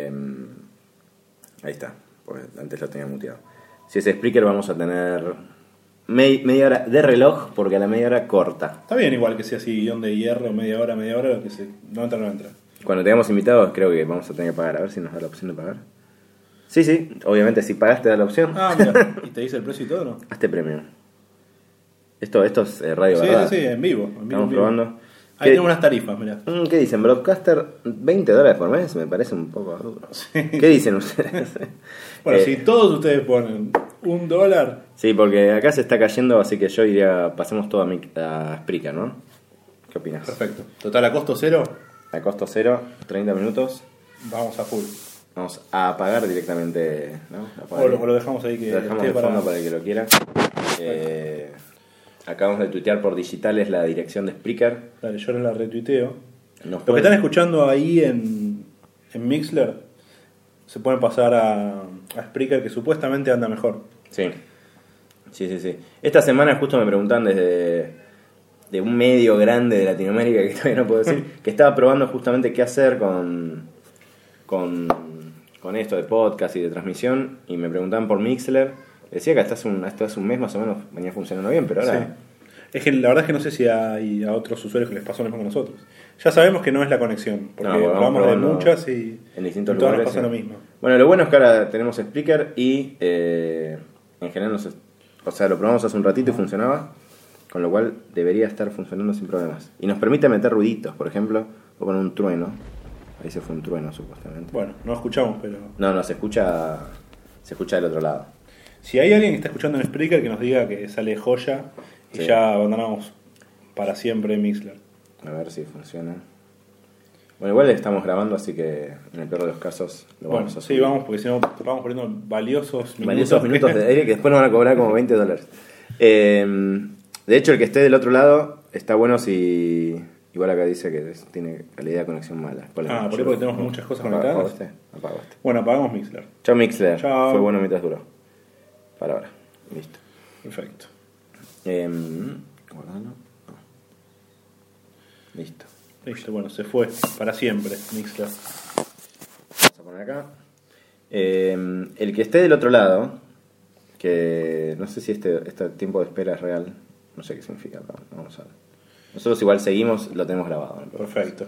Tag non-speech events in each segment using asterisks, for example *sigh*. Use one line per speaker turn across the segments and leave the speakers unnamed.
Em, ahí está, porque antes lo tenía muteado. Si es Spreaker vamos a tener me- media hora de reloj porque a la media hora corta.
Está bien igual que sea así, guion de hierro, media hora, media hora, lo que se... No entra, no entra.
Cuando tengamos invitados creo que vamos a tener que pagar, a ver si nos da la opción de pagar. Sí, sí, obviamente si pagas te da la opción.
Ah, mira, *laughs* ¿y te dice el precio y todo, no?
Hazte premio. Esto, esto es eh, radio,
Sí,
¿verdad?
sí, sí, en vivo. En vivo,
Estamos
en vivo.
probando.
Ahí
¿Qué,
tengo unas tarifas, mira.
mm, ¿Qué dicen? Broadcaster, 20 dólares por mes, me parece un poco duro. ¿Qué dicen ustedes? *laughs*
Bueno,
Eh,
si todos ustedes ponen un dólar,
Sí, porque acá se está cayendo, así que yo iría, pasemos todo a, mi, a Spreaker, ¿no? ¿Qué opinas?
perfecto. Total, a costo cero,
A costo cero, 30 minutos,
vamos a full.
vamos a pagar directamente, ¿no?
O lo, o lo dejamos ahí que
Lo dejamos de
para...
fondo para el que lo quiera. Eh, acabamos de tuitear por digitales la dirección de Spreaker.
Dale, yo ahora la retuiteo.
Nos
Lo que
pueden-
están escuchando ahí en, en Mixler, se pueden pasar a, a Spreaker, que supuestamente anda mejor.
Sí. Sí, sí, sí. Esta semana justo me preguntan desde de un medio grande de Latinoamérica *laughs* que todavía no puedo decir, *laughs* que estaba probando justamente qué hacer con, con, con esto de podcast y de transmisión y me preguntaban por Mixler. Decía que hasta hace, un, hasta hace un mes más o menos venía funcionando bien, pero ahora...
Sí. Es que la verdad es que no sé si hay a otros usuarios que les pasó lo mismo que nosotros. Ya sabemos que no es la conexión, porque
No,
probamos de muchas y
en distintos
todas
lugares.
nos pasa
sí.
lo mismo.
Bueno, lo bueno es que ahora tenemos Spreaker y eh, en general, nos, o sea, lo probamos hace un ratito y funcionaba, con lo cual debería estar funcionando sin problemas. Y nos permite meter ruiditos, por ejemplo, o poner un trueno. Ahí se fue un trueno supuestamente.
Bueno, no escuchamos, pero
No, no, se escucha, se escucha del otro lado.
Si hay alguien que está escuchando en Spreaker que nos diga que sale joya y
Sí.
ya abandonamos para siempre Mixler.
A ver si funciona. Bueno, igual estamos grabando, así que en el peor de los casos lo
Bueno,
vamos a
sí,
subir.
vamos, porque si no vamos poniendo valiosos minutos.
Valiosos minutos de aire que después nos van a cobrar como 20 dólares. Eh, de hecho, el que esté del otro lado está bueno si. Igual acá dice que es- tiene calidad de conexión mala.
Ah, por ahí porque tenemos muchas cosas conectadas.
este, este.
Bueno, apagamos Mixler.
Chao Mixler.
Chao.
Fue bueno mientras duró. Para ahora. Listo.
Perfecto.
Eh. No. Listo.
Listo, bueno, se fue para siempre Mixler.
Vamos a poner acá. Eh, el que esté del otro lado, que no sé si este, este tiempo de espera es real, no sé qué significa, vamos a ver. Nosotros igual seguimos, lo tenemos grabado. ¿no?
Perfecto.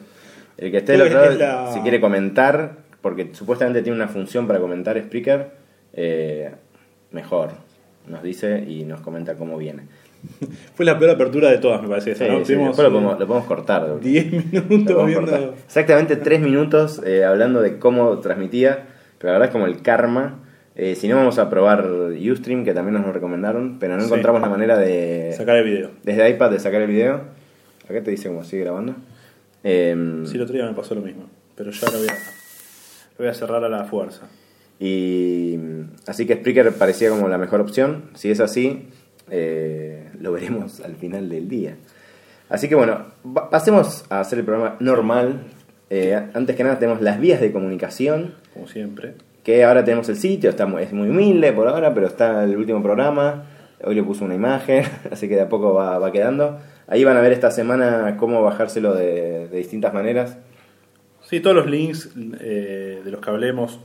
El que esté del otro lado,
la-
si quiere comentar, porque supuestamente tiene una función para comentar Spreaker, eh, mejor. Nos dice y nos comenta cómo viene. *laughs*
Fue la peor apertura de todas, me parece. esa,
Sí,
¿no?
sí,
Tuvimos,
después lo
eh,
podemos, lo podemos cortar.
10
Lo
minutos viendo.
cortar. Exactamente tres minutos eh, hablando de cómo transmitía, pero la verdad es como el karma. Eh, si no, vamos a probar Ustream, que también nos lo recomendaron, pero no
Sí.
encontramos la manera de.
Sacar el video.
Desde iPad de sacar el video. Acá te dice cómo sigue grabando. Eh,
Sí, el otro día me pasó lo mismo. Pero ya lo voy a, lo voy a cerrar a la fuerza.
Y así que Spreaker parecía como la mejor opción. Si es así, eh, lo veremos al final del día. Así que bueno, pasemos a hacer el programa normal. Eh, antes que nada tenemos las vías de comunicación,
Como siempre.
que ahora tenemos el sitio, está muy, es muy humilde por ahora, pero está el último programa. Hoy le puse una imagen, *laughs* así que de a poco va, va quedando. Ahí van a ver esta semana cómo bajárselo de, de distintas maneras.
Sí, todos los links eh, de los que hablemos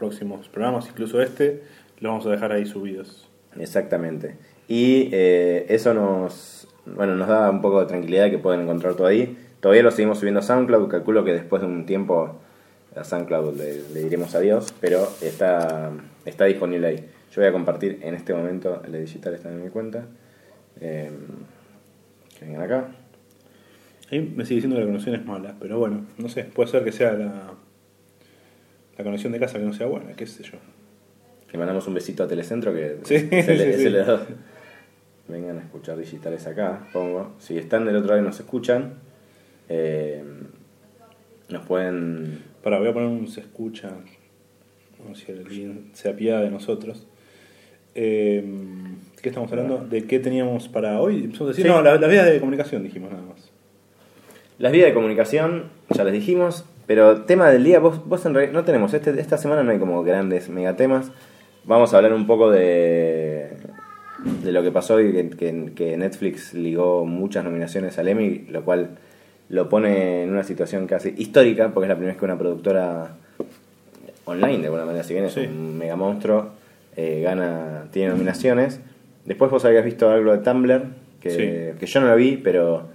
próximos programas, incluso este, los vamos a dejar ahí subidos.
Exactamente. Y eh, eso nos, bueno, nos da un poco de tranquilidad que pueden encontrar todo ahí. Todavía lo seguimos subiendo a SoundCloud, calculo que después de un tiempo a SoundCloud le, le diremos adiós, pero está, está disponible ahí. Yo voy a compartir en este momento el digital está en mi cuenta. Eh, que vengan acá.
Ahí me sigue diciendo que la conexión es mala, pero bueno, no sé, puede ser que sea la, la conexión de casa que no sea buena, qué sé yo.
Le mandamos un besito a Telecentro que
Sí,
es el,
sí,
es. Vengan a escuchar digitales acá, pongo. Si están del otro lado y nos escuchan, eh, nos pueden...
Para, voy a poner un se escucha, ver si alguien se apiada de nosotros. Eh, ¿Qué estamos hablando? ¿De qué teníamos para hoy? A decir,
Sí.
no, la- las vías de comunicación dijimos nada más.
Las vías de comunicación, ya les dijimos, pero tema del día, vos, vos en realidad no tenemos, este, esta semana no hay como grandes megatemas. Vamos a hablar un poco de, de lo que pasó y que, que- que Netflix ligó muchas nominaciones al Emmy, lo cual lo pone en una situación casi histórica, porque es la primera vez que una productora online de alguna manera, si bien es
Sí.
un mega monstruo, eh, gana, tiene nominaciones. Después vos habías visto algo de Tumblr, que,
Sí.
que yo no lo vi, pero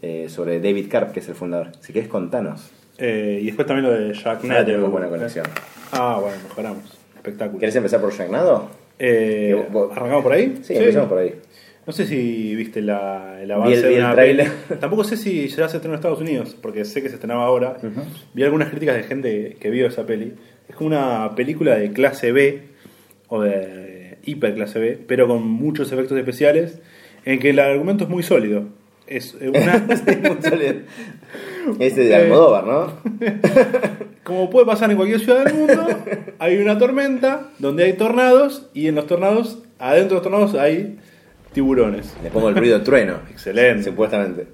eh, sobre David Karp, que es el fundador. Si querés contanos.
Eh, y después también lo de Jack Nader.
tenemos buena conexión.
Ah, bueno, mejoramos. Espectáculo.
¿Querés empezar por Sharknado?
Eh, ¿Arrancamos por ahí?
Sí, empezamos por ahí.
No sé si viste la, el
Vi
avance
el- vi
de
el
una
tráiler.
peli. *laughs* Tampoco sé si ya se estrenó en Estados Unidos, porque sé que se estrenaba ahora. Vi algunas críticas de gente que vio esa peli. Es como una película de clase B, o de hiper clase B, pero con muchos efectos especiales, en que el argumento es muy sólido. Es una... *laughs* *laughs*
Ese de Almodóvar, ¿no? *laughs*
Como puede pasar en cualquier ciudad del mundo, hay una tormenta donde hay tornados y en los tornados, adentro de los tornados hay tiburones.
Le pongo el ruido de trueno.
Excelente.
Supuestamente.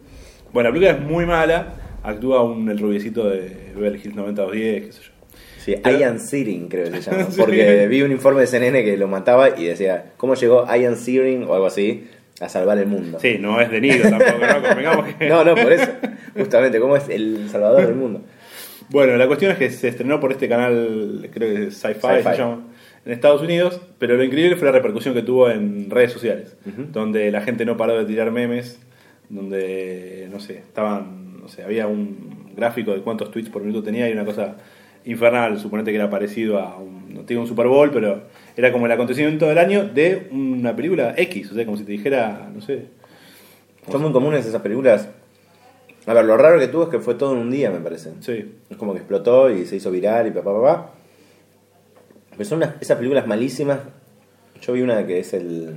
Bueno, la película es muy mala, actúa un, el rubiecito de Beverly Hills 90210, qué sé yo.
Sí,
Pero-
Ian Searing creo que se llama. *laughs*
Sí.
Porque vi un informe de CNN que lo mataba y decía, ¿cómo llegó Ian Searing o algo así a salvar el mundo?
Sí, no es de Niro tampoco, ¿no? Que- *laughs*
No, no, por eso. Justamente, ¿cómo es el salvador del mundo?
Bueno, la cuestión es que se estrenó por este canal, creo que es Sci-Fi, llama, en Estados Unidos, pero lo increíble fue la repercusión que tuvo en redes sociales, donde la gente no paró de tirar memes, donde, no sé, estaban, no sé, había un gráfico de cuántos tweets por minuto tenía y una cosa infernal, suponete que era parecido a un, no digo un Super Bowl, pero era como el acontecimiento del año de una película X, o sea, como si te dijera, no sé,
Son muy comunes esas películas. A ver, lo raro que tuvo es que fue todo en un día, me parece.
sí,
Es como que explotó y se hizo viral y papá, papá. Pero son unas- esas películas malísimas. Yo vi una que es el.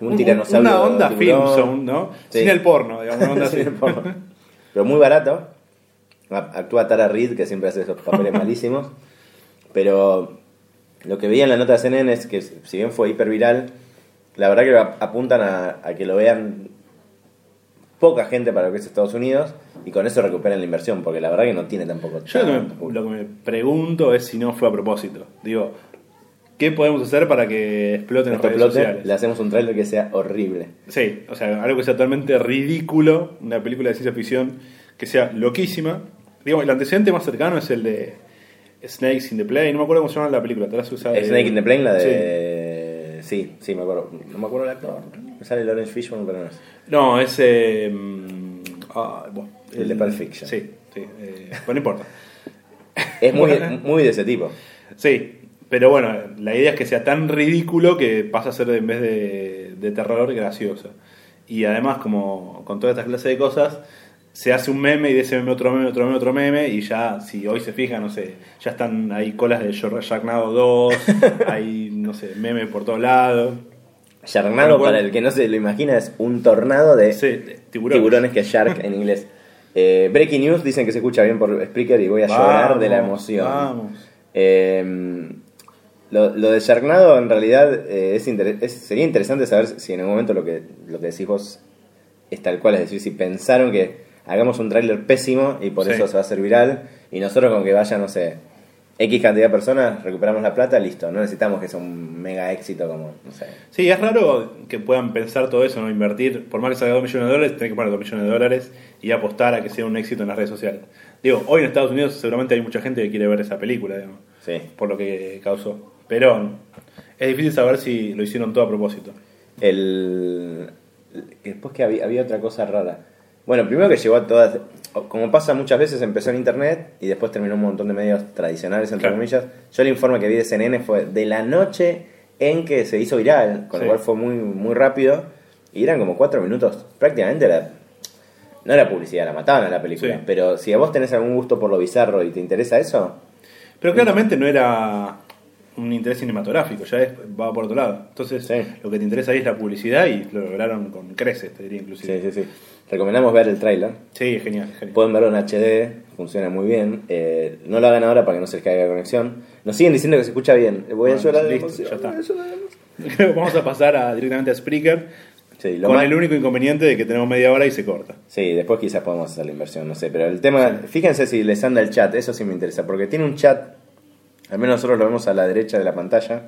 un
Un-
tiranosaurio.
una onda film zone, ¿no?
Sí.
Sin el porno, digamos, una onda *laughs*
Sin el porno. Pero muy barato. Actúa Tara Reid, que siempre hace esos papeles *laughs* malísimos. Pero lo que veía en la nota de CNN es que, si bien fue hiper viral, la verdad que ap- apuntan a, a que lo vean poca gente para lo que es Estados Unidos y con eso recuperan la inversión, porque la verdad que no tiene tampoco.
Yo lo que,
tanto
me,
público.
lo que me pregunto es si no fue a propósito. Digo, ¿qué podemos hacer para que exploten las redes
explote,
sociales?
le hacemos un trailer que sea horrible.
Sí, o sea, algo que sea totalmente ridículo, una película de ciencia ficción que sea loquísima. Digamos, el antecedente más cercano es el de Snakes in the Play, no me acuerdo cómo se llama la película, te la has usado.
Snake in the Plane, la de. Sí. sí, me acuerdo. No me acuerdo el actor. Me sale Lawrence Fishburne, pero no es.
No, es... eh, mm, ah, bueno,
El de Pulp Fiction.
Sí, sí, eh, pues no importa. *laughs*
Es muy,
Bueno.
muy de ese tipo.
Sí, pero bueno, la idea es que sea tan ridículo que pasa a ser en vez de, de terror gracioso. Y además, como con toda esta clase de cosas, se hace un meme y de ese meme otro meme, otro meme, otro meme, y ya, si hoy se fijan, no sé, ya están ahí colas de Sharknado 2, *laughs* hay, no sé, memes por todos lados.
Sharknado, para el que no se lo imagina, es un tornado de
Sí, tiburones.
tiburones, que es Shark en inglés. *laughs* Eh, breaking News dicen que se escucha bien por Spreaker y voy a llorar de la emoción.
Vamos.
Eh, lo, lo de Sharknado en realidad eh, es, inter- es- sería interesante saber si en algún momento lo que, lo que decís vos es tal cual, es decir, si pensaron que hagamos un tráiler pésimo y por
Sí.
eso se va a hacer viral y nosotros con que vaya, no sé, X cantidad de personas, recuperamos la plata, listo, no necesitamos que sea un mega éxito como, no sé.
Sí, es raro que puedan pensar todo eso, no invertir, por más que salga 2 millones de dólares, tienen que poner 2 millones de dólares y apostar a que sea un éxito en las redes sociales. Digo, hoy en Estados Unidos seguramente hay mucha gente que quiere ver esa película, digamos,
Sí.
por lo que causó. Pero es difícil saber si lo hicieron todo a propósito.
El, después que había, había otra cosa rara. Bueno, primero que llegó a todas, como pasa muchas veces, empezó en internet y después terminó un montón de medios tradicionales, entre
Claro.
comillas. Yo el informe que vi de CNN fue de la noche en que se hizo viral, con
Sí.
lo cual fue muy, muy rápido. Y eran como cuatro minutos. Prácticamente era, no era publicidad, la mataban a la película.
Sí.
Pero si a vos tenés algún gusto por lo bizarro y te interesa eso,
Pero claramente no era un interés cinematográfico, ya es, va por otro lado. Entonces,
Sí.
lo que te interesa ahí es la publicidad y lo lograron con creces, te diría inclusive.
sí, sí, sí. Recomendamos ver el tráiler.
Sí, genial, genial.
Pueden verlo en HD, funciona muy bien. Eh, no lo hagan ahora para que no se les caiga la conexión. Nos siguen diciendo que se escucha bien. Voy a llorar de
listo, ya está. Vamos a pasar a, directamente a Spreaker,
Sí, lo
con
más-
el único inconveniente de que tenemos media hora y se corta.
sí, después quizás podemos hacer la inversión, no sé. Pero el tema, fíjense si les anda el chat, eso sí me interesa. Porque tiene un chat, al menos nosotros lo vemos a la derecha de la pantalla,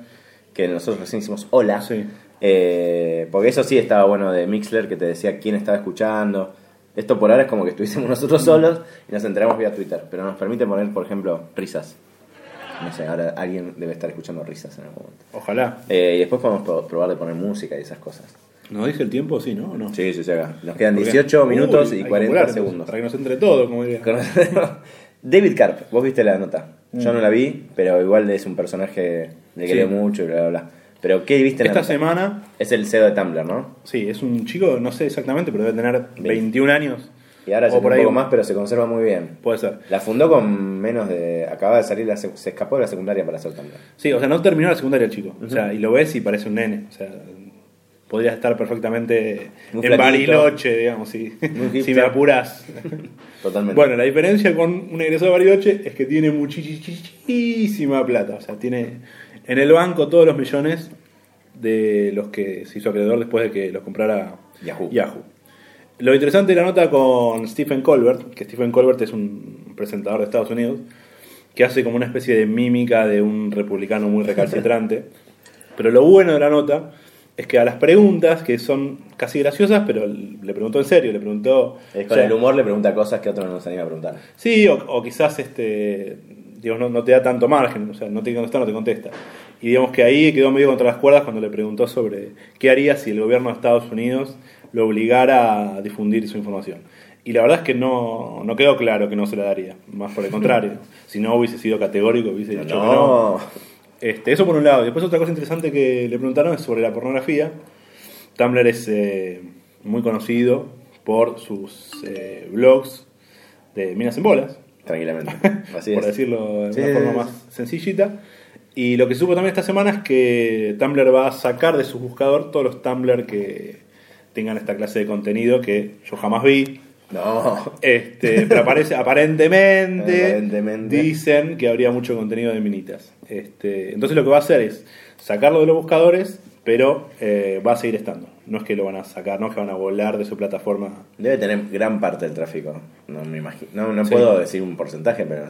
que nosotros recién hicimos hola.
Sí.
Eh, porque eso sí estaba bueno de Mixler, que te decía quién estaba escuchando. Esto por ahora es como que estuviésemos *laughs* nosotros solos y nos enteramos vía Twitter. Pero nos permite poner, por ejemplo, risas. No sé, ahora alguien debe estar escuchando risas en algún momento.
Ojalá.
Eh, y después podemos pro- probar de poner música y esas cosas.
¿Nos dije el tiempo? Sí, ¿no? ¿O no?
Sí, sí, sí, acá. Nos quedan
¿Por qué?
18 minutos
Uy,
y
hay que
40
apurar, entonces,
segundos.
Para que nos entre todo, como diría. *laughs*
David Karp, vos viste la nota. Yo
Mm.
no la vi, pero igual es un personaje de que
Sí.
leo mucho y bla, bla, bla. Pero ¿qué viste en la
Esta
nota?
semana,
Es el CEO de Tumblr, ¿no?
sí, es un chico, no sé exactamente, pero debe tener 21 años.
Y ahora
por
un poco más, pero se conserva muy bien.
Puede ser.
La fundó con menos de... Acaba de salir, la se escapó de la secundaria para hacer Tumblr.
Sí, o sea, no terminó la secundaria el chico. O sea, y lo ves y parece un nene. O sea, podría estar perfectamente
Muy
en
flaquito.
Bariloche, digamos, si, si me apuras.
Totalmente.
Bueno, la diferencia con un egresado de Bariloche es que tiene muchísima plata. O sea, tiene en el banco todos los millones de los que se hizo acreedor después de que los comprara
Yahoo.
Lo interesante de la nota con Stephen Colbert, que Stephen Colbert es un presentador de Estados Unidos, que hace como una especie de mímica de un republicano muy recalcitrante. *laughs* Pero lo bueno de la nota es que a las preguntas, que son casi graciosas, pero le preguntó en serio, le preguntó...
Es
o
con
sea,
el humor le pregunta cosas que otros no se anima a preguntar.
Sí, o, o quizás este, digamos, no, no te da tanto margen, o sea, no te contesta, no te contesta. Y digamos que ahí quedó medio contra las cuerdas cuando le preguntó sobre qué haría si el gobierno de Estados Unidos lo obligara a difundir su información. Y la verdad es que no, no quedó claro que no se la daría, más por el contrario. *laughs* si no hubiese sido categórico, hubiese dicho que no. Este, eso por un lado. Y después otra cosa interesante que le preguntaron es sobre la pornografía. Tumblr es eh, muy conocido por sus eh, blogs de minas en bolas,
Tranquilamente. *laughs* Así
por
es.
decirlo de
Sí,
una forma más sencillita. Y lo que supo también esta semana es que Tumblr va a sacar de su buscador todos los Tumblr que tengan esta clase de contenido que yo jamás vi.
No.
Este, pero aparece, aparentemente,
Aparentemente.
dicen que habría mucho contenido de minitas. Este, entonces lo que va a hacer es sacarlo de los buscadores, pero eh, va a seguir estando. No es que lo van a sacar, no es que van a volar de su plataforma.
Debe tener gran parte del tráfico. No me imagino. No, no
Sí.
puedo decir un porcentaje, pero.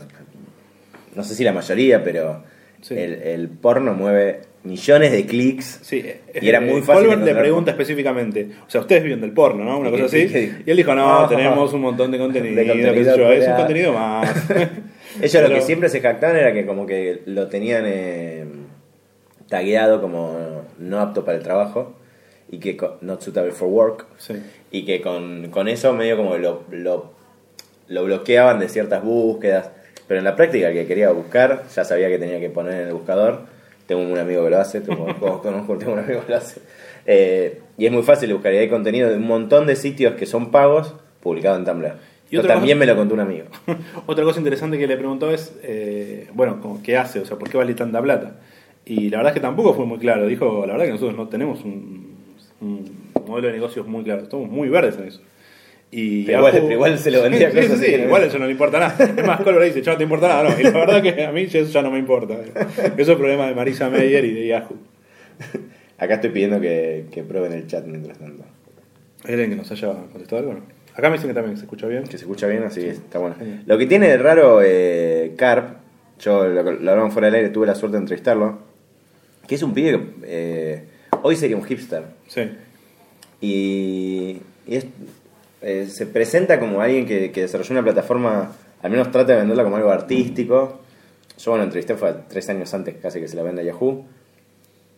No sé si la mayoría, pero.
Sí.
El, el porno mueve millones de clics.
Sí,
Y era muy fácil
Colbert le pregunta específicamente, o sea, ustedes viven del porno, ¿no? Una
¿Y
cosa así. Y él dijo, no,
No. *laughs*
tenemos un montón de contenido,
De contenido
qué sé yo, es un contenido *laughs* más.
Ellos lo que siempre se jactaban era que como que lo tenían eh, tagueado como no apto para el trabajo y que co- not suitable for work
Sí.
y que con, con eso medio como lo, lo, lo bloqueaban de ciertas búsquedas pero en la práctica el que quería buscar ya sabía que tenía que poner en el buscador tengo un amigo que lo hace tengo, *laughs* conozco, tengo un amigo que lo hace Eh, y es muy fácil buscar y hay contenido de un montón de sitios que son pagos publicado en Tumblr
Y otra
también
cosa-
me lo contó un amigo *laughs*
Otra cosa interesante que le preguntó es, eh, bueno, ¿qué hace? O sea, ¿por qué vale tanta plata? Y la verdad es que tampoco fue muy claro. Dijo, la verdad que nosotros no tenemos un, un modelo de negocios muy claro. Estamos muy verdes en eso. Y
Pero igual-
Yahoo-
pero igual se lo vendía
Sí,
cosas
sí, sí, igual eso no le importa nada. Es más, Colbert dice, no te importa nada. No. Y la verdad que a mí eso ya no me importa. *laughs* Eso es problema de Marisa Meyer y de Yahoo.
Acá estoy pidiendo que, que prueben el chat mientras tanto.
¿Hay alguien que nos haya contestado algo? no? Acá me dicen que también se escucha bien.
Que se escucha bien, así que está bueno. Lo que tiene de raro eh, Carp, yo lo, lo hablamos fuera del aire, tuve la suerte de entrevistarlo, que es un pibe que eh, hoy sería un hipster.
Sí.
Y, y es- eh, se presenta como alguien que, que desarrolló una plataforma, al menos trata de venderla como algo artístico. Yo bueno, entrevisté fue tres años antes casi que se la venda a Yahoo.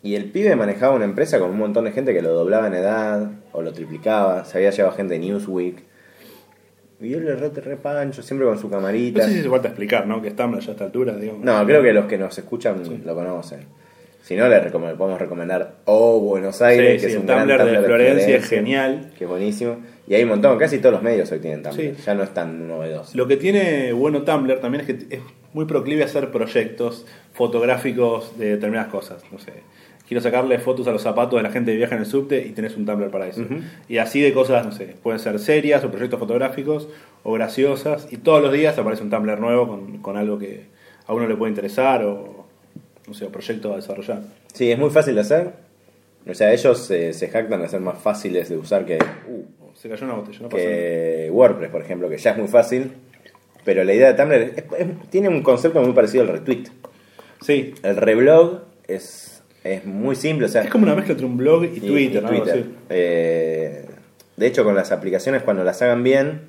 Y el pibe manejaba una empresa con un montón de gente que lo doblaba en edad o lo triplicaba. Se había llevado gente de Newsweek. Y él le re, re pancho, siempre con su camarita.
No sé si se falta explicar, ¿no? Que estamos ya a esta altura, digamos.
No, creo que los que nos escuchan lo conocen. Si no, le recom- podemos recomendar O Buenos Aires,
Sí,
que
sí,
es
el
un gran
Tumblr de Florencia es genial.
Que es buenísimo. Y hay un montón, casi todos los medios hoy tienen Tumblr.
Sí.
Ya no es tan novedoso.
Lo que tiene bueno Tumblr también es que es muy proclive a hacer proyectos fotográficos de determinadas cosas. No sé, quiero sacarle fotos a los zapatos de la gente que viaja en el subte y tenés un Tumblr para eso. Y así de cosas, no sé, pueden ser serias o proyectos fotográficos o graciosas. Y todos los días aparece un Tumblr nuevo con, con algo que a uno le puede interesar o, o proyecto a desarrollar.
Sí, es muy fácil de hacer. O sea, ellos eh, se jactan de ser más fáciles de usar que, uh,
Se cayó una botella, no pasa nada.
que WordPress, por ejemplo, que ya es muy fácil. Pero la idea de Tumblr es- es- tiene un concepto muy parecido al retweet.
Sí,
El reblog es, es muy simple. O sea,
es como una mezcla entre un blog y,
y-
Twitter.
Eh, de hecho, con las aplicaciones, cuando las hagan bien,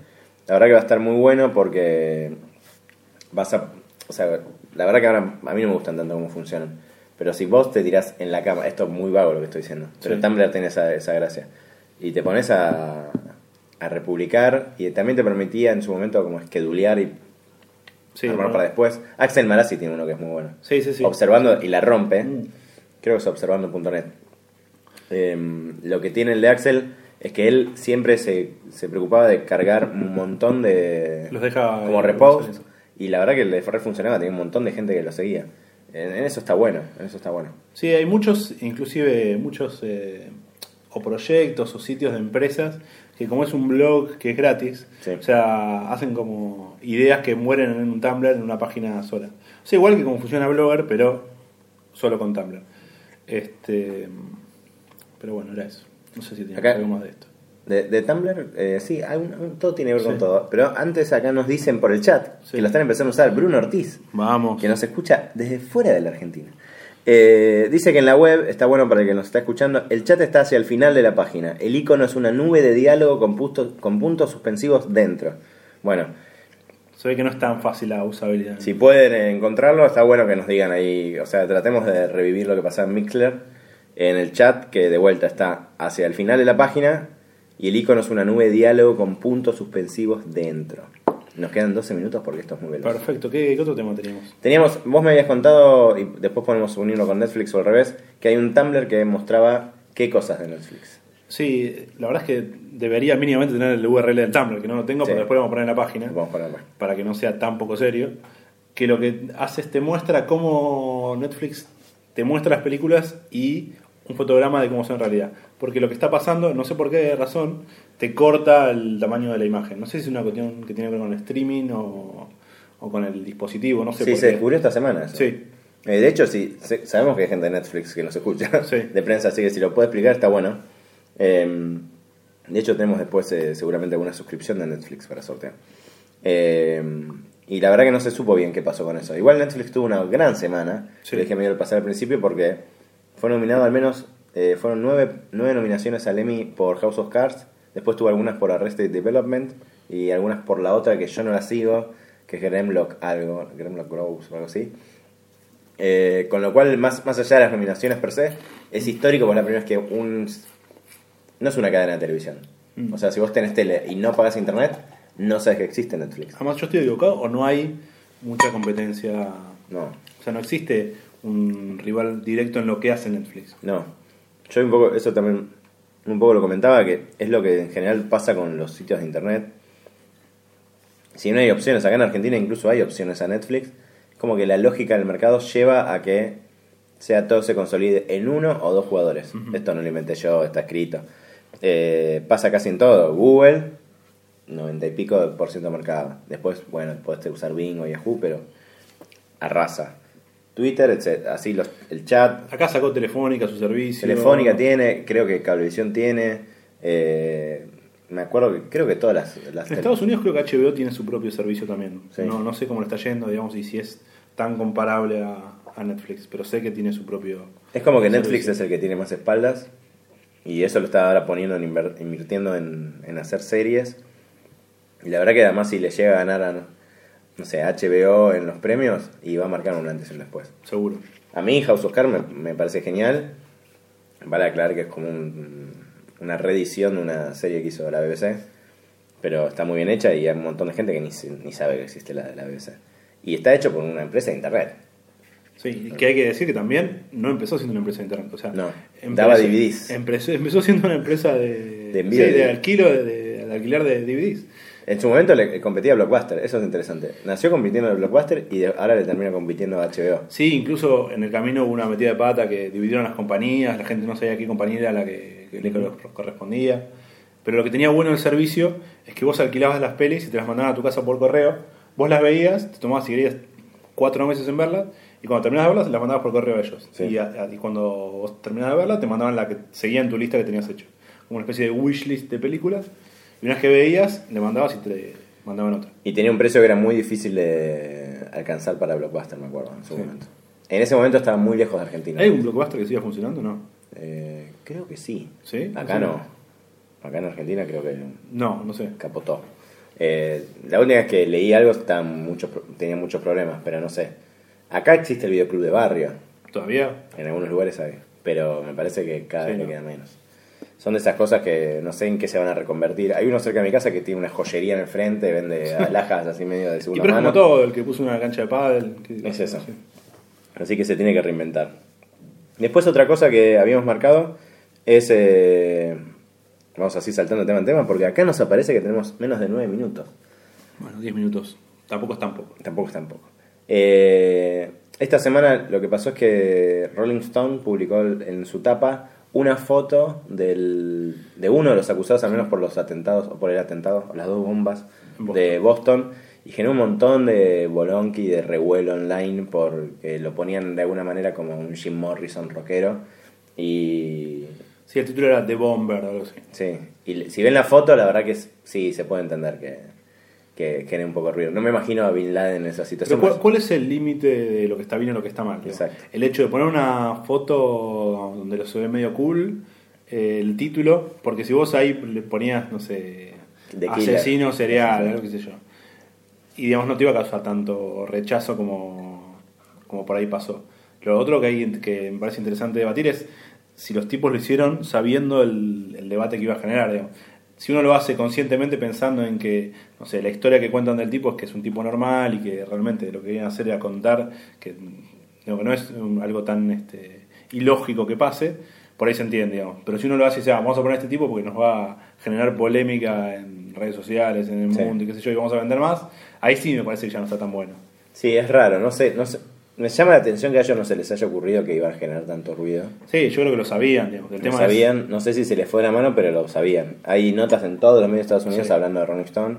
la verdad que va a estar muy bueno porque vas a. O sea, la verdad que ahora a mí no me gustan tanto cómo funcionan. Pero si vos te tirás en la cama, esto es muy vago lo que estoy diciendo, pero
Sí.
Tumblr tiene esa, esa gracia. Y te pones a, a republicar y también te permitía en su momento como esquedulear y
Sí,
armar
¿no?
para después. Axel Marazzi tiene uno que es muy bueno.
Sí, sí, sí.
Observando, y la rompe,
Mm.
creo que es observando.net. Em, lo que tiene el de Axel es que él siempre se, se preocupaba de cargar un montón de...
Los deja
como
eh, eso.
Y la verdad que el de Ferrer funcionaba, tenía un montón de gente que lo seguía. En, en eso está bueno, en eso está bueno.
Sí, hay muchos, inclusive muchos eh, o proyectos o sitios de empresas que como es un blog que es gratis,
Sí.
o sea, hacen como ideas que mueren en un Tumblr en una página sola. O sea, igual que como funciona Blogger, pero solo con Tumblr. Este, pero bueno, era eso. No sé si
Acá-
algo más de esto.
De, de Tumblr, eh, sí, hay un- un- todo tiene que ver con todo. Pero antes acá nos dicen por el chat
Sí.
que lo están empezando a usar Bruno Ortiz.
Vamos.
que nos escucha desde fuera de la Argentina. Eh, dice que en la web, está bueno para el que nos está escuchando, el chat está hacia el final de la página. El icono es una nube de diálogo con, puntos- con puntos suspensivos dentro. Bueno,
Se ve que no es tan fácil la usabilidad.
si pueden encontrarlo, está bueno que nos digan ahí. O sea, tratemos de revivir lo que pasaba en Mixler en el chat, que de vuelta está hacia el final de la página. Y el icono es una nube de diálogo con puntos suspensivos dentro. Nos quedan 12 minutos porque esto es muy veloz.
Perfecto. ¿Qué, qué otro tema teníamos?
Teníamos, vos me habías contado, y después podemos unirlo con Netflix o al revés, que hay un Tumblr que mostraba qué cosas de Netflix.
Sí, la verdad es que debería mínimamente tener el URL del Tumblr, que no lo tengo,
Sí.
pero después lo vamos a poner en la página.
Vamos para acá.
para que no sea tan poco serio, que lo que hace es te muestra cómo Netflix te muestra las películas y un fotograma de cómo son en realidad. Porque lo que está pasando, no sé por qué razón, te corta el tamaño de la imagen. No sé si es una cuestión que tiene que ver con el streaming o, o con el dispositivo, no sé
Sí,
por
se
qué.
descubrió esta semana. eso.
Sí.
Eh, de hecho, sí, sabemos que hay gente de Netflix que nos escucha,
Sí. *laughs*
de prensa, así que si lo puede explicar está bueno. Eh, de hecho, tenemos después eh, seguramente alguna suscripción de Netflix para sortear. Eh, y la verdad que no se supo bien qué pasó con eso. Igual Netflix tuvo una gran semana,
Sí.
le dije medio al pasar al principio, porque fue nominado al menos, eh, fueron nueve, nueve nominaciones al Emmy por House of Cards, después tuvo algunas por Arrested Development y algunas por la otra que yo no la sigo, que es Gremlock algo, Gremlock Grows o algo así. Eh, con lo cual, más, más allá de las nominaciones per se, es histórico porque la primera vez que un... No es una cadena de televisión.
Mm.
O sea, si vos tenés tele y no pagas internet, no sabes que existe Netflix.
Además, yo estoy equivocado o no hay mucha competencia.
No,
O sea, no existe un rival directo en lo que hace Netflix.
no. Yo un poco, eso también, un poco lo comentaba, que es lo que en general pasa con los sitios de internet. Si no hay opciones, acá en Argentina incluso hay opciones a Netflix, como que la lógica del mercado lleva a que sea todo se consolide en uno o dos jugadores. Esto no lo inventé yo, está escrito. Eh, pasa casi en todo. Google, 90 y pico por ciento de mercado. Después, bueno, podés usar Bing o Yahoo, pero arrasa. Twitter, etc. Así los, el chat,
Acá sacó Telefónica su servicio.
Telefónica tiene, creo que Cablevisión tiene. eh, me acuerdo que creo que todas las. las
En Estados Unidos creo que HBO tiene su propio servicio también.
Sí.
No, no sé cómo le está yendo, digamos, y si es tan comparable a, a Netflix, pero sé que tiene su propio...
es como que Netflix
servicio.
es el que tiene más espaldas. Y eso lo está ahora poniendo en invirtiendo en, en hacer series. Y la verdad que además si le llega a ganar a, no, sé, HBO en los premios, y va a marcar un antes y un después.
Seguro.
A mí House of Cards me, me parece genial. Vale aclarar que es como un- una reedición de una serie que hizo la BBC. Pero está muy bien hecha y hay un montón de gente que ni, ni sabe que existe la, la BBC. Y está hecho por una empresa de internet.
Sí, y que hay que decir que también no empezó siendo una empresa de internet. O sea,
No,
empezó-
daba DVDs.
Empezó, empezó siendo una empresa de,
De envío
sí,
de
alquilo, de, de alquiler de DVDs.
En su momento le competía a Blockbuster, eso es interesante. Nació compitiendo a Blockbuster y ahora le termina compitiendo a HBO.
Sí, incluso en el camino hubo una metida de pata que dividieron las compañías, la gente no sabía qué compañía era la que, que le correspondía. Pero lo que tenía bueno el servicio es que vos alquilabas las pelis y te las mandaban a tu casa por correo. Vos las veías, te tomabas si querías cuatro meses en verlas y cuando terminabas de verlas las mandabas por correo a ellos.
Sí.
Y, a- a- y cuando vos terminabas de verlas te mandaban la que seguía en tu lista que tenías hecho. Como una especie de wishlist de películas. Y una vez que veías, le mandabas y te mandaban otra.
Y tenía un precio que era muy difícil de alcanzar para Blockbuster, me acuerdo, en su
Sí.
momento. En ese momento estaba muy lejos de Argentina.
¿Hay un blockbuster que siga funcionando o no?
Eh, creo que sí.
¿Sí?
Acá no. Acá en Argentina creo que
No, no sé.
capotó. Eh, la última vez que leí algo estaba mucho, tenía muchos problemas, pero no sé. Acá existe el videoclub de barrio.
¿Todavía?
En algunos lugares hay, pero me parece que cada
Sí,
vez
no.
queda menos. Son de esas cosas que no sé en qué se van a reconvertir. Hay uno cerca de mi casa que tiene una joyería en el frente, vende alhajas así medio de
Y
segunda
pero es
mano.
como todo, el que puso una cancha de pádel. que-
Es eso.
sí.
Así que se tiene que reinventar. Después otra cosa que habíamos marcado es... eh, vamos así saltando tema en tema, porque acá nos aparece que tenemos menos de 9 minutos.
Bueno, 10 minutos. Tampoco es tampoco.
Tampoco es tampoco. Eh, esta semana lo que pasó es que Rolling Stone publicó en su tapa una foto del, de uno de los acusados, al menos por los atentados, o por el atentado, o las dos bombas
Boston.
de Boston, y generó un montón de bolonqui, de revuelo online, porque lo ponían de alguna manera como un Jim Morrison rockero. Y
Sí, el título era The Bomber o algo así.
Sí, y si ven la foto, la verdad que es- sí, se puede entender que, que genera un poco de ruido. No me imagino a Bin Laden en esa
Pero
situación.
¿cuál, cuál es el límite de lo que está bien y lo que está mal?
Exacto.
El hecho de poner una foto donde lo se ve medio cool, eh, el título, porque si vos ahí le ponías, no sé,
The Killer.
asesino serial, algo que sé yo, y digamos no te iba a causar tanto rechazo como, como por ahí pasó. Lo otro que, hay, que me parece interesante debatir es si los tipos lo hicieron sabiendo el, el debate que iba a generar. digamos. Si uno lo hace conscientemente pensando en que, no sé, la historia que cuentan del tipo es que es un tipo normal y que realmente lo que vienen a hacer era contar que, que no es algo tan este, ilógico que pase, por ahí se entiende, digamos. Pero si uno lo hace y dice, "Ah, vamos a poner a este tipo porque nos va a generar polémica en redes sociales, en el
Sí.
mundo y qué sé yo, y vamos a vender más, ahí sí me parece que ya no está tan bueno.
Sí, es raro, no sé, no sé. Me llama la atención que a ellos no se les haya ocurrido que iban a generar tanto ruido.
Sí, yo creo que lo sabían, digamos. El
Lo
tema es-
sabían, no sé si se les fue la mano, pero lo sabían. Hay notas en todos los medios de Estados Unidos
Sí.
hablando de Rolling Stone.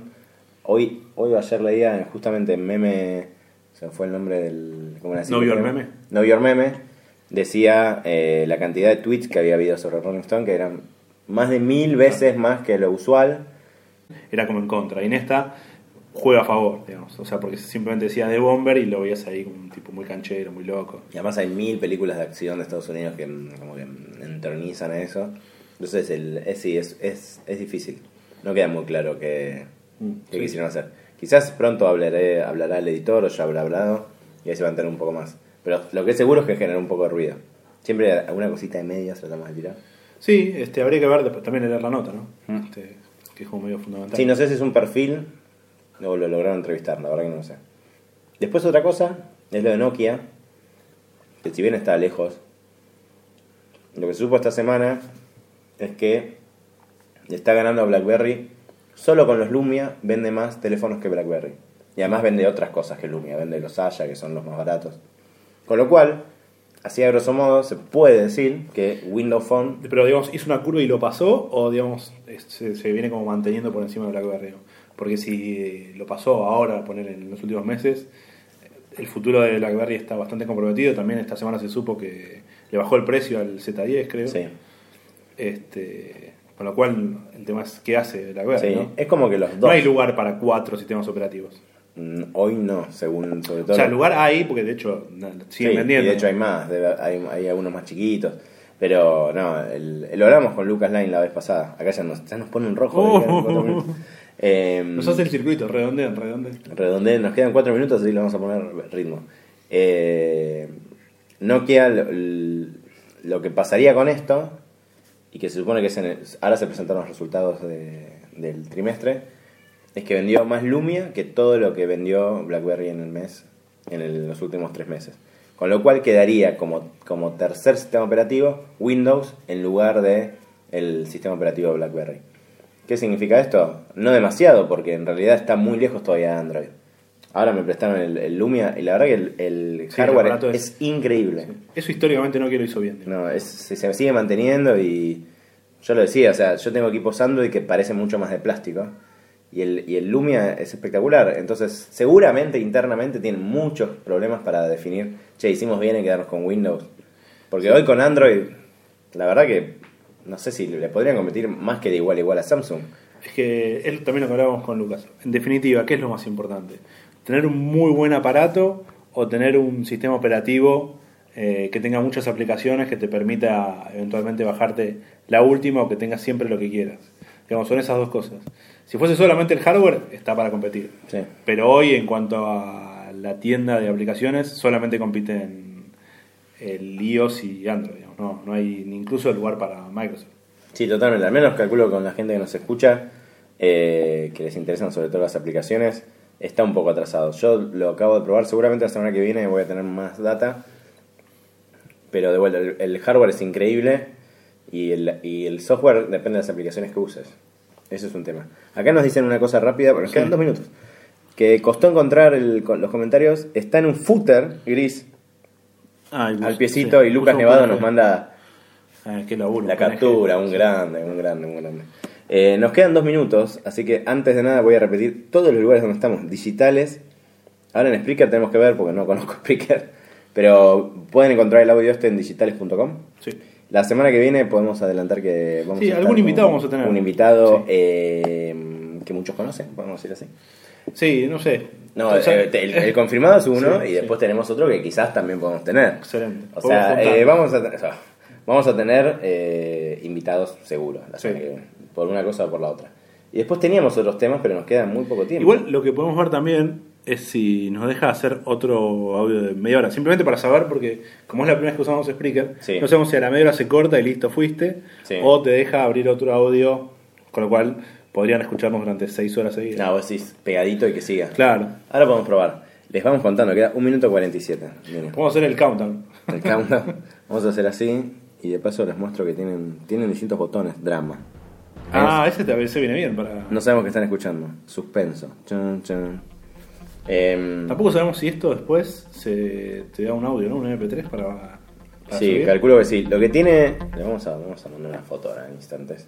Hoy, hoy o ayer leía justamente en meme, se fue el nombre del... ¿cómo era?
Know Your Meme.
Know Your Meme. Decía eh, la cantidad de tweets que había habido sobre Rolling Stone, que eran más de mil veces más que lo usual.
era como en contra. Y en esta juega a favor, digamos. O sea, porque simplemente decía de Bomber y lo veías ahí como un tipo muy canchero, muy loco.
Y además hay mil películas de acción de Estados Unidos que mm, como que entronizan a eso. Entonces el, es, sí, es, es, es difícil. No queda muy claro qué,
Mm,
qué
sí.
quisieron hacer. Quizás pronto hablaré, hablará el editor o ya habrá hablado y ahí se va a enterar un poco más. Pero lo que es seguro es que genera un poco de ruido. Siempre alguna cosita de medias tratamos de tirar.
Sí, este, habría que ver después también leer la nota, ¿no?
Mm.
Este, que es como medio fundamental.
Sí, no sé si es un perfil o lo lograron entrevistar, la verdad que no lo sé. Después otra cosa es lo de Nokia, que si bien está lejos, lo que se supo esta semana es que está ganando a BlackBerry, solo con los Lumia vende más teléfonos que BlackBerry. Y además vende otras cosas que Lumia, vende los Aya, que son los más baratos. Con lo cual, así a grosso modo, se puede decir que Windows Phone
Pero, digamos, ¿hizo una curva y lo pasó? ¿O, digamos, se, se viene como manteniendo por encima de BlackBerry? ¿no? Porque si lo pasó ahora, poner en los últimos meses, el futuro de BlackBerry está bastante comprometido. También esta semana se supo que le bajó el precio al Z10, creo.
Sí.
Este, con lo cual, el tema es qué hace BlackBerry,
Sí,
¿no?
es como que los
No
dos.
hay lugar para cuatro sistemas operativos.
Mm, Hoy no, según sobre todo.
O sea, lugar hay, porque de hecho siguen
Sí,
vendiendo.
Y de hecho hay más, hay, hay algunos más chiquitos. Pero no, el, lo hablamos con Lucas Line la vez pasada. Acá ya nos, ya nos pone un rojo.
Oh. *laughs*
Eh,
Nos hace el circuito, redondean, redondean.
redondeen, nos quedan cuatro minutos, así le vamos a poner ritmo. Eh, Nokia, lo, lo que pasaría con esto, y que se supone que es en el- ahora se presentaron los resultados de- del trimestre, es que vendió más Lumia que todo lo que vendió BlackBerry en el mes, en el- los últimos tres meses. Con lo cual quedaría como, como tercer sistema operativo Windows en lugar de el sistema operativo BlackBerry. ¿Qué significa esto? No demasiado, porque en realidad está muy lejos todavía de Android. Ahora me prestaron el, el Lumia y la verdad que el, el
Sí, el
hardware es,
es-
increíble.
Eso históricamente no quiero hizo bien. digamos.
No, es, se, se sigue manteniendo y yo lo decía, o sea, yo tengo equipos Android que parecen mucho más de plástico y el, y el Lumia es espectacular. Entonces, seguramente internamente tienen muchos problemas para definir, che, hicimos bien en quedarnos con Windows. Porque hoy con Android, la verdad que no sé si le podrían competir más que de igual a igual a Samsung.
Es que es también lo que hablábamos con Lucas. En definitiva, ¿qué es lo más importante? ¿Tener un muy buen aparato o tener un sistema operativo eh, que tenga muchas aplicaciones que te permita eventualmente bajarte la última o que tengas siempre lo que quieras? Digamos, son esas dos cosas. Si fuese solamente el hardware, está para competir.
Sí.
Pero hoy, en cuanto a la tienda de aplicaciones, solamente compiten el iOS y Android. No, no hay ni incluso lugar para Microsoft.
Sí, totalmente. Al menos calculo con la gente que nos escucha, eh, que les interesan sobre todo las aplicaciones, está un poco atrasado. Yo lo acabo de probar, seguramente la semana que viene voy a tener más data. Pero de vuelta, el, el hardware es increíble y el, y el software depende de las aplicaciones que uses. Ese es un tema. Acá nos dicen una cosa rápida, pero nos quedan
Sí.
dos minutos. Que costó encontrar el- los comentarios. Está en un footer gris al piecito y Lucas Nevado nos manda
Ah, qué laburo,
la captura, un grande, un grande, un grande. Eh, nos quedan dos minutos, así que antes de nada voy a repetir todos los lugares donde estamos, digitales. Ahora en Spreaker tenemos que ver porque no conozco *laughs* Spreaker, pero pueden encontrar el audio este en digitales.com.
Sí.
La semana que viene podemos adelantar que vamos
Sí,
a
algún invitado vamos a tener.
Un invitado
Sí.
eh, que muchos conocen, podemos decir así.
Sí, no sé.
No, eh, el, el confirmado es uno
Sí,
y
sí.
después tenemos otro que quizás también podemos tener.
Excelente.
O sea, eh, vamos, a, o sea, vamos a tener eh, invitados seguros,
Sí.
por una cosa o por la otra. Y después teníamos otros temas, pero nos queda muy poco tiempo.
Igual lo que podemos ver también es si nos deja hacer otro audio de media hora. Simplemente para saber, porque como es la primera vez que usamos Spreaker, no sabemos si a la media hora se corta y listo, fuiste, o te deja abrir otro audio, con lo cual podrían escucharnos durante seis horas seguidas.
No, vos decís pegadito y que siga.
Claro.
Ahora podemos probar. Les vamos contando, queda 1 minuto 47. Miren,
Podemos hacer el countdown.
el countdown. Vamos a hacer así y de paso les muestro que tienen, tienen distintos botones. Drama.
Ah, ese te se viene bien para.
No sabemos qué están escuchando. Suspenso. Chun, chun. Em,
Tampoco sabemos si esto después se te da un audio, ¿no? Un MP3 para. para
Sí,
subir.
calculo que sí. Lo que tiene. Le vamos a, vamos a mandar una foto ahora en instantes.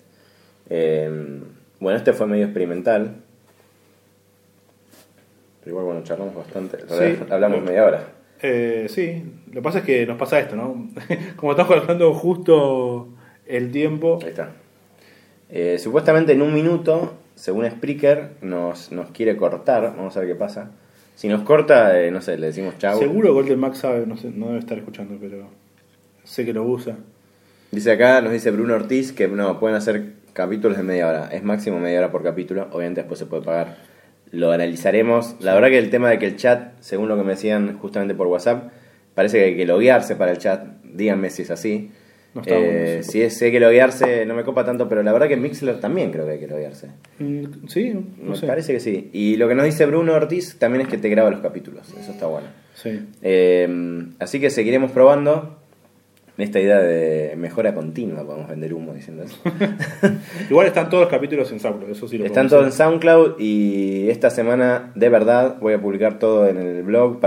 Eh, bueno, este fue medio experimental. Pero igual, bueno, charlamos bastante.
Sí.
Hablamos media hora.
Eh, sí, lo que pasa es que nos pasa esto, ¿no? *laughs* Como estamos calculando justo el tiempo.
Ahí está. Eh, supuestamente en un minuto, según Spreaker, nos, nos quiere cortar. Vamos a ver qué pasa. Si nos corta, eh, no sé, le decimos chau.
Seguro Golden Max sabe, no, sé, no debe estar escuchando, pero sé que lo usa.
Dice acá, nos dice Bruno Ortiz que no, pueden hacer capítulos de media hora. Es máximo media hora por capítulo. Obviamente después se puede pagar. Lo analizaremos. La verdad que el tema de que el chat, según lo que me decían justamente por WhatsApp, parece que hay que loguearse para el chat. Díganme si es así.
No está
Eh,
bueno, sí.
si es, si hay que loguearse, no me copa tanto, pero la verdad que en Mixler también creo que hay que loguearse.
Mm, Sí, no
Me
sé.
parece que sí. Y lo que nos dice Bruno Ortiz también es que te graba los capítulos. Eso está bueno.
Sí.
Eh, así que seguiremos probando esta idea de mejora continua. Podemos vender humo diciendo eso. *laughs*
Igual están todos los capítulos en SoundCloud, eso sí lo
Están todos en. SoundCloud y esta semana de verdad voy a publicar todo en el blog